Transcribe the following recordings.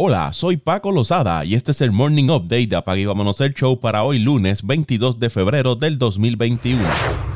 Hola, soy Paco Lozada y este es el Morning Update de Apague y Vámonos el Show para hoy lunes 22 de febrero del 2021.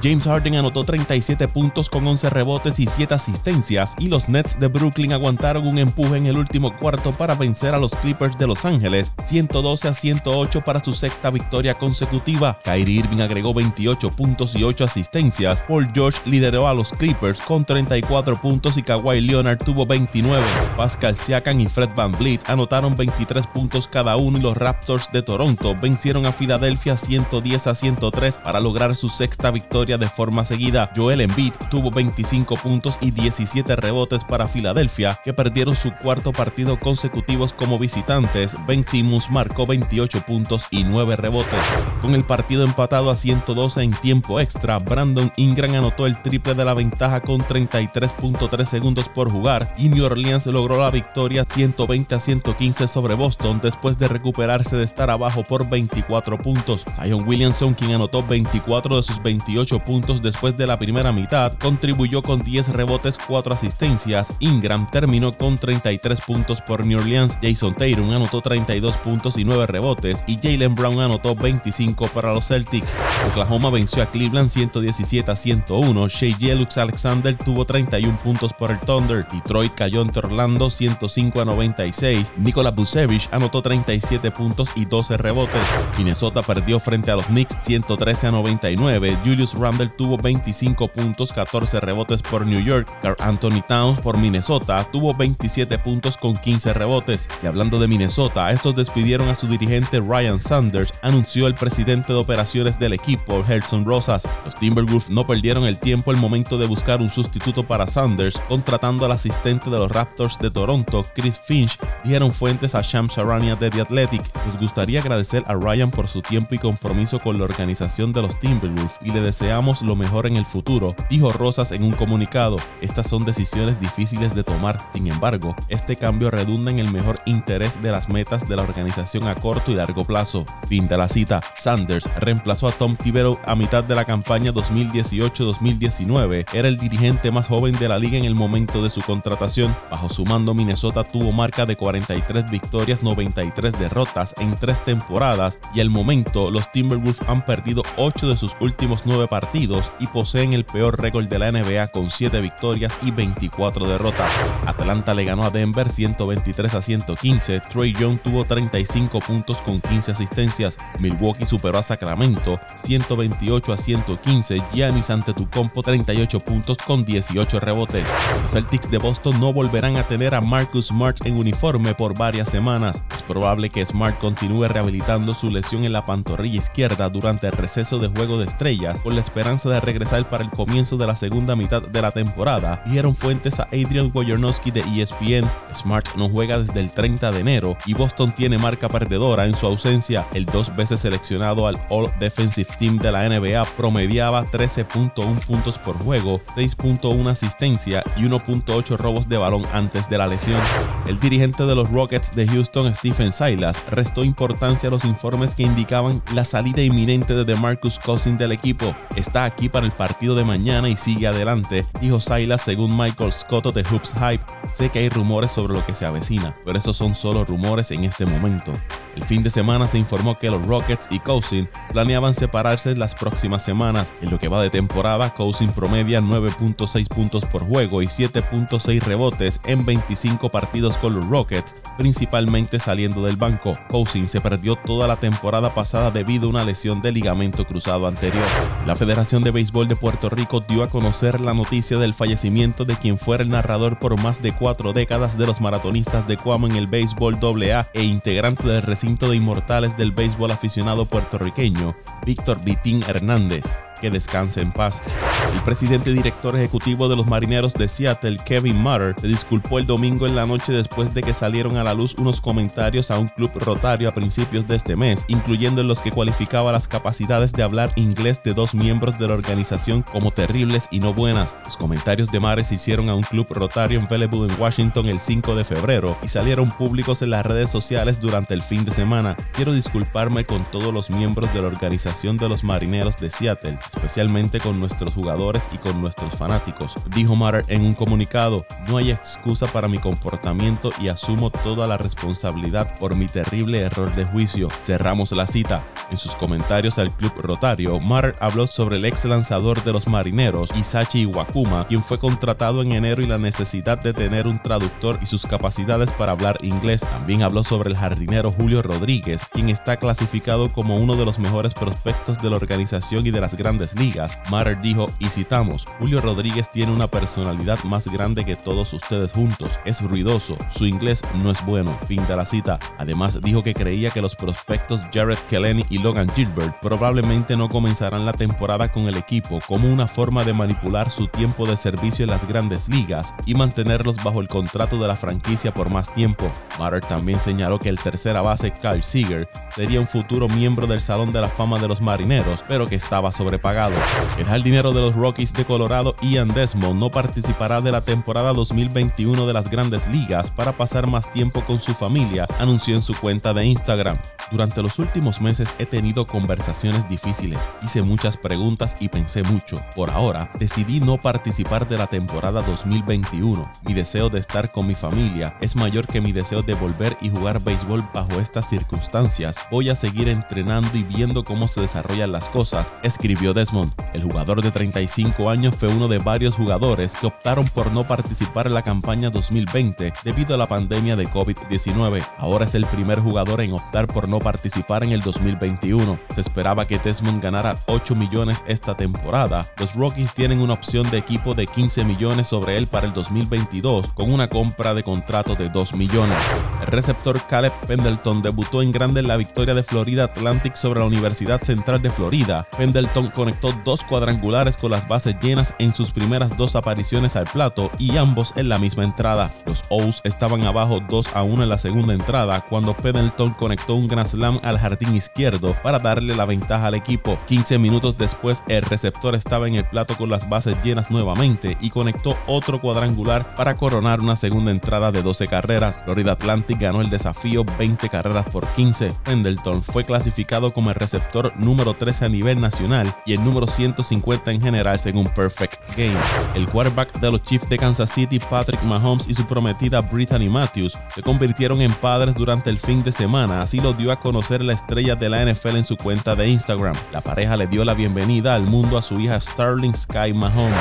James Harden anotó 37 puntos con 11 rebotes y 7 asistencias y los Nets de Brooklyn aguantaron un empuje en el último cuarto para vencer a los Clippers de Los Ángeles 112 a 108 para su sexta victoria consecutiva. Kyrie Irving agregó 28 puntos y 8 asistencias. Paul George lideró a los Clippers con 34 puntos y Kawhi Leonard tuvo 29. Pascal Siakam y Fred Van Vliet anotaron 23 puntos cada uno y los Raptors de Toronto vencieron a Filadelfia 110 a 103 para lograr su sexta victoria de forma seguida. Joel Embiid tuvo 25 puntos y 17 rebotes para Filadelfia, que perdieron su cuarto partido consecutivos como visitantes. Ben Simmons marcó 28 puntos y 9 rebotes. Con el partido empatado a 112 en tiempo extra, Brandon Ingram anotó el triple de la ventaja con 33.3 segundos por jugar y New Orleans logró la victoria 120 a 100 115 sobre Boston después de recuperarse de estar abajo por 24 puntos. Zion Williamson, quien anotó 24 de sus 28 puntos después de la primera mitad, contribuyó con 10 rebotes, 4 asistencias. Ingram terminó con 33 puntos por New Orleans. Jason Tatum anotó 32 puntos y 9 rebotes y Jalen Brown anotó 25 para los Celtics. Oklahoma venció a Cleveland 117 a 101. Shea Jelux Alexander tuvo 31 puntos por el Thunder. Detroit cayó ante Orlando 105 a 96. Nikola Vucevic anotó 37 puntos y 12 rebotes. Minnesota perdió frente a los Knicks 113 a 99. Julius Randle tuvo 25 puntos, 14 rebotes por New York. Carl Anthony Towns por Minnesota tuvo 27 puntos con 15 rebotes. Y hablando de Minnesota, estos despidieron a su dirigente Ryan Sanders, anunció el presidente de operaciones del equipo, Gerson Rosas. Los Timberwolves no perdieron el tiempo al momento de buscar un sustituto para Sanders, contratando al asistente de los Raptors de Toronto, Chris Finch, dijeron fuentes a Shams Charania de The Athletic. Nos gustaría agradecer a Ryan por su tiempo y compromiso con la organización de los Timberwolves y le deseamos lo mejor en el futuro, dijo Rosas en un comunicado. Estas son decisiones difíciles de tomar, sin embargo, este cambio redunda en el mejor interés de las metas de la organización a corto y largo plazo. Fin de la cita. Sanders reemplazó a Tom Thibodeau a mitad de la campaña 2018-2019. Era el dirigente más joven de la liga en el momento de su contratación. Bajo su mando, Minnesota tuvo marca de 40 43 victorias, 93 derrotas en tres temporadas y al momento los Timberwolves han perdido 8 de sus últimos 9 partidos y poseen el peor récord de la NBA con 7 victorias y 24 derrotas. Atlanta le ganó a Denver 123 a 115, Trey Young tuvo 35 puntos con 15 asistencias, Milwaukee superó a Sacramento 128 a 115, Giannis Antetokounmpo 38 puntos con 18 rebotes. Los Celtics de Boston no volverán a tener a Marcus Smart en uniforme por varias semanas. Es probable que Smart continúe rehabilitando su lesión en la pantorrilla izquierda durante el receso de Juego de Estrellas, con la esperanza de regresar para el comienzo de la segunda mitad de la temporada, dijeron fuentes a Adrian Wojnarowski de ESPN. Smart no juega desde el 30 de enero y Boston tiene marca perdedora en su ausencia. El dos veces seleccionado al All Defensive Team de la NBA promediaba 13.1 puntos por juego, 6.1 asistencia y 1.8 robos de balón antes de la lesión. El dirigente de los Rockets de Houston, Stephen Silas, restó importancia a los informes que indicaban la salida inminente de DeMarcus Cousins del equipo. Está aquí para el partido de mañana y sigue adelante, dijo Silas según Michael Scotto de Hoops Hype. Sé que hay rumores sobre lo que se avecina, pero esos son solo rumores en este momento. El fin de semana se informó que los Rockets y Cousins planeaban separarse las próximas semanas. En lo que va de temporada, Cousins promedia 9.6 puntos por juego y 7.6 rebotes en 25 partidos con los Rockets, principalmente saliendo del banco. Cousins se perdió toda la temporada pasada debido a una lesión de ligamento cruzado anterior. La Federación de Béisbol de Puerto Rico dio a conocer la noticia del fallecimiento de quien fuera el narrador por más de cuatro décadas de los maratonistas de Cuamo en el béisbol AA e integrante del de inmortales del béisbol aficionado puertorriqueño, Víctor Vitín Hernández que descanse en paz. El presidente director ejecutivo de los marineros de Seattle, Kevin Mutter, se disculpó el domingo en la noche después de que salieron a la luz unos comentarios a un club rotario a principios de este mes, incluyendo en los que cualificaba las capacidades de hablar inglés de dos miembros de la organización como terribles y no buenas. Los comentarios de Mutter se hicieron a un club rotario en Bellevue, en Washington, el 5 de febrero y salieron públicos en las redes sociales durante el fin de semana. Quiero disculparme con todos los miembros de la organización de los marineros de Seattle especialmente con nuestros jugadores y con nuestros fanáticos. Dijo Matter en un comunicado, no hay excusa para mi comportamiento y asumo toda la responsabilidad por mi terrible error de juicio. Cerramos la cita. En sus comentarios al club rotario, Matter habló sobre el ex lanzador de los marineros, Isachi Iwakuma, quien fue contratado en enero y la necesidad de tener un traductor y sus capacidades para hablar inglés. También habló sobre el jardinero Julio Rodríguez, quien está clasificado como uno de los mejores prospectos de la organización y de las grandes ligas. Matter dijo, y citamos, Julio Rodríguez tiene una personalidad más grande que todos ustedes juntos. Es ruidoso, su inglés no es bueno. Fin de la cita. Además dijo que creía que los prospectos Jared Kelly y Logan Gilbert probablemente no comenzarán la temporada con el equipo como una forma de manipular su tiempo de servicio en las grandes ligas y mantenerlos bajo el contrato de la franquicia por más tiempo. Matter también señaló que el tercera base Kyle Seager sería un futuro miembro del Salón de la Fama de los Marineros, pero que estaba sobrepagado. El jardinero de los Rockies de Colorado, Ian Desmond, no participará de la temporada 2021 de las grandes ligas para pasar más tiempo con su familia, anunció en su cuenta de Instagram. Durante los últimos meses he tenido conversaciones difíciles, hice muchas preguntas y pensé mucho. Por ahora, decidí no participar de la temporada 2021. Mi deseo de estar con mi familia es mayor que mi deseo de volver y jugar béisbol bajo estas circunstancias. Voy a seguir entrenando y viendo cómo se desarrollan las cosas, escribió Desmond. El jugador de 35 años fue uno de varios jugadores que optaron por no participar en la campaña 2020 debido a la pandemia de COVID-19. Ahora es el primer jugador en optar por no participar en el 2021. Se esperaba que Desmond ganara 8 millones esta temporada. Los Rockies tienen una opción de equipo de 15 millones sobre él para el 2022 con una compra de contrato de 2 millones. El receptor Caleb Pendleton debutó en grande en la victoria de Florida Atlantic sobre la Universidad Central de Florida. Pendleton conectó dos cuadrangulares con las bases llenas en sus primeras dos apariciones al plato y ambos en la misma entrada. Los O's estaban abajo 2 a 1 en la segunda entrada cuando Pendleton conectó un gran slam al jardín izquierdo para darle la ventaja al equipo. 15 minutos después, el receptor estaba en el plato con las bases llenas nuevamente y conectó otro cuadrangular para coronar una segunda entrada de 12 carreras. Florida Atlantic ganó el desafío 20 carreras por 15. Pendleton fue clasificado como el receptor número 13 a nivel nacional y el número 150 en general según Perfect Game. El quarterback de los Chiefs de Kansas City, Patrick Mahomes y su prometida Brittany Matthews se convirtieron en padres durante el fin de semana, así lo dio a conocer la estrella de la NFL en su cuenta de Instagram. La pareja le dio la bienvenida al mundo a su hija Starling Sky Mahomes.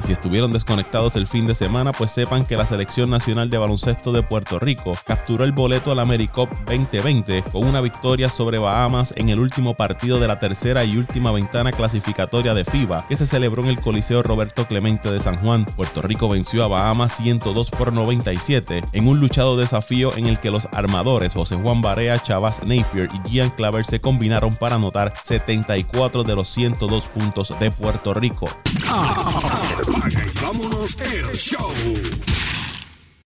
si estuvieron desconectados el fin de semana, pues sepan que la Selección Nacional de Baloncesto de Puerto Rico capturó el boleto al AmeriCup 2020 con una victoria sobre Bahamas en el último partido de la tercera y última ventana clasificatoria de FIBA que se celebró en el Coliseo Roberto Clemente de San Juan. Puerto Rico venció a Bahamas 102 por 97 en un luchado desafío en el que los armadores José Juan Barea, Chavas Napier y Gian Claver se combinaron para anotar 74 de los 102 puntos de Puerto Rico.